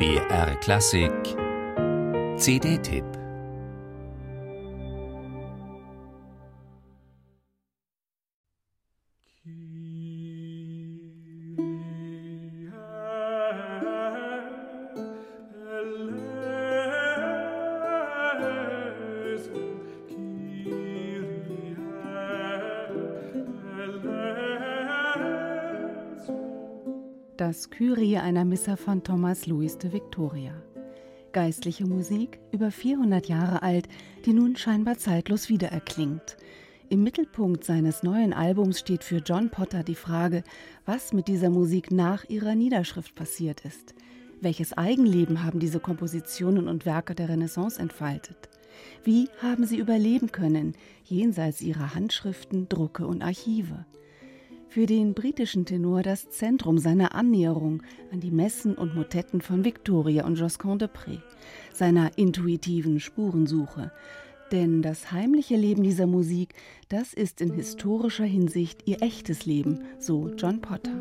BR Klassik. CD-Tipp Das Kyrie einer Missa von Thomas Louis de Victoria. Geistliche Musik, über 400 Jahre alt, die nun scheinbar zeitlos wiedererklingt. Im Mittelpunkt seines neuen Albums steht für John Potter die Frage, was mit dieser Musik nach ihrer Niederschrift passiert ist. Welches Eigenleben haben diese Kompositionen und Werke der Renaissance entfaltet? Wie haben sie überleben können, jenseits ihrer Handschriften, Drucke und Archive? Für den britischen Tenor das Zentrum seiner Annäherung an die Messen und Motetten von Victoria und Josquin de Pré, seiner intuitiven Spurensuche. Denn das heimliche Leben dieser Musik, das ist in historischer Hinsicht ihr echtes Leben, so John Potter.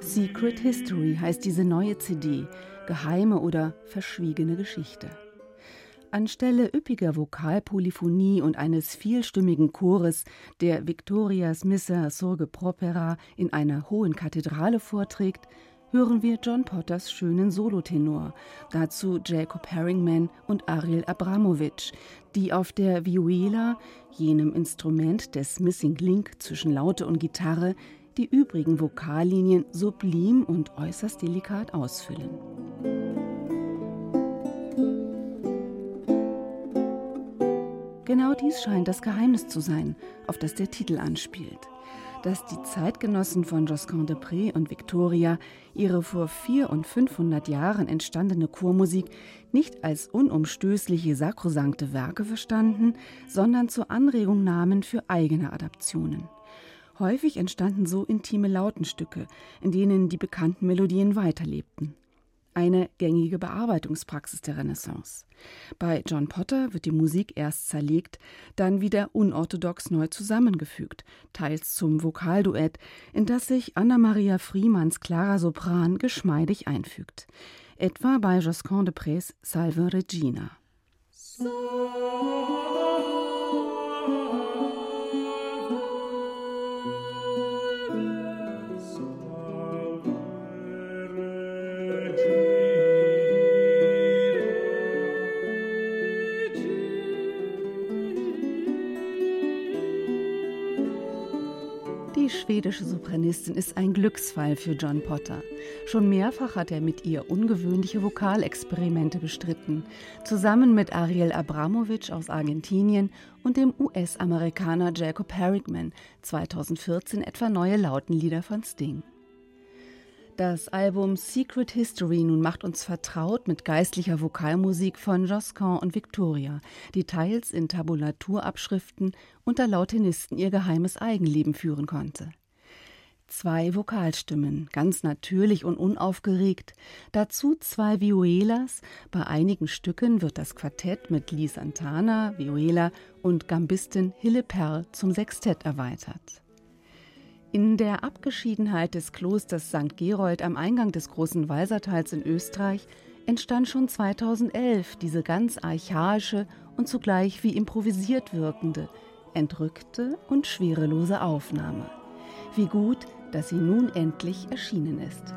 Secret History heißt diese neue CD, geheime oder verschwiegene Geschichte. Anstelle üppiger Vokalpolyphonie und eines vielstimmigen Chores, der Victorias Missa Sorge Propera in einer hohen Kathedrale vorträgt, hören wir John Potters schönen Solotenor, dazu Jacob Herringman und Ariel Abramovic, die auf der Vihuela, jenem Instrument des Missing Link zwischen Laute und Gitarre, die übrigen Vokallinien sublim und äußerst delikat ausfüllen. Genau dies scheint das Geheimnis zu sein, auf das der Titel anspielt. Dass die Zeitgenossen von Josquin de Pré und Victoria ihre vor vier und 500 Jahren entstandene Chormusik nicht als unumstößliche sakrosankte Werke verstanden, sondern zur Anregung nahmen für eigene Adaptionen. Häufig entstanden so intime Lautenstücke, in denen die bekannten Melodien weiterlebten eine gängige Bearbeitungspraxis der Renaissance. Bei John Potter wird die Musik erst zerlegt, dann wieder unorthodox neu zusammengefügt, teils zum Vokalduett, in das sich Anna-Maria Friemanns klarer Sopran geschmeidig einfügt. Etwa bei Josquin de Prés Salve Regina. So schwedische Sopranistin ist ein Glücksfall für John Potter. Schon mehrfach hat er mit ihr ungewöhnliche Vokalexperimente bestritten, zusammen mit Ariel Abramovic aus Argentinien und dem US-Amerikaner Jacob Harrickman, 2014 etwa neue Lautenlieder von Sting. Das Album Secret History nun macht uns vertraut mit geistlicher Vokalmusik von Josquin und Victoria, die teils in Tabulaturabschriften unter Lautenisten ihr geheimes Eigenleben führen konnte. Zwei Vokalstimmen, ganz natürlich und unaufgeregt, dazu zwei Violas, bei einigen Stücken wird das Quartett mit Lee Santana, Viola und Gambistin Hille Perl zum Sextett erweitert. In der Abgeschiedenheit des Klosters St. Gerold am Eingang des großen Walsertals in Österreich entstand schon 2011 diese ganz archaische und zugleich wie improvisiert wirkende, entrückte und schwerelose Aufnahme. Wie gut, dass sie nun endlich erschienen ist.